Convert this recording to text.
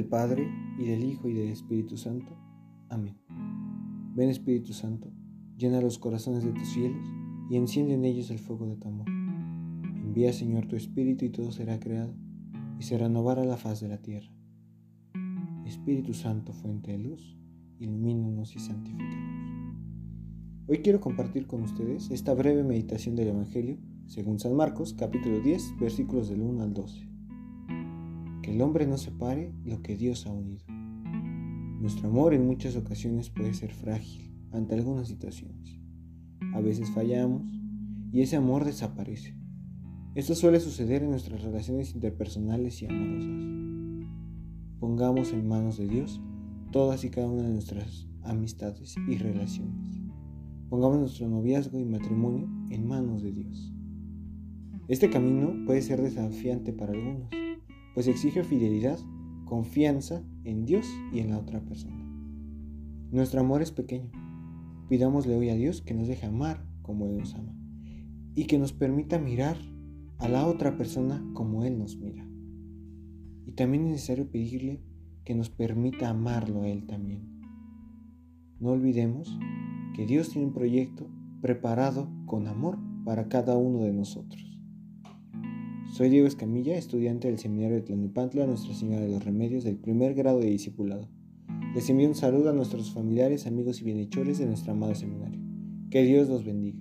del Padre, y del Hijo, y del Espíritu Santo. Amén. Ven Espíritu Santo, llena los corazones de tus fieles, y enciende en ellos el fuego de tu amor. Envía, Señor, tu Espíritu, y todo será creado, y se renovará la faz de la tierra. Espíritu Santo, fuente de luz, ilumínanos y santifícanos. Hoy quiero compartir con ustedes esta breve meditación del Evangelio según San Marcos, capítulo 10, versículos del 1 al 12 que el hombre no separe lo que Dios ha unido. Nuestro amor en muchas ocasiones puede ser frágil ante algunas situaciones. A veces fallamos y ese amor desaparece. Esto suele suceder en nuestras relaciones interpersonales y amorosas. Pongamos en manos de Dios todas y cada una de nuestras amistades y relaciones. Pongamos nuestro noviazgo y matrimonio en manos de Dios. Este camino puede ser desafiante para algunos, pues exige fidelidad, confianza en Dios y en la otra persona. Nuestro amor es pequeño. Pidámosle hoy a Dios que nos deje amar como Él nos ama y que nos permita mirar a la otra persona como Él nos mira. Y también es necesario pedirle que nos permita amarlo a Él también. No olvidemos que Dios tiene un proyecto preparado con amor para cada uno de nosotros. Soy Diego Escamilla, estudiante del Seminario de Tlanepantla, Nuestra Señora de los Remedios del primer grado de discipulado. Les envío un saludo a nuestros familiares, amigos y bienhechores de nuestro amado seminario. Que Dios los bendiga.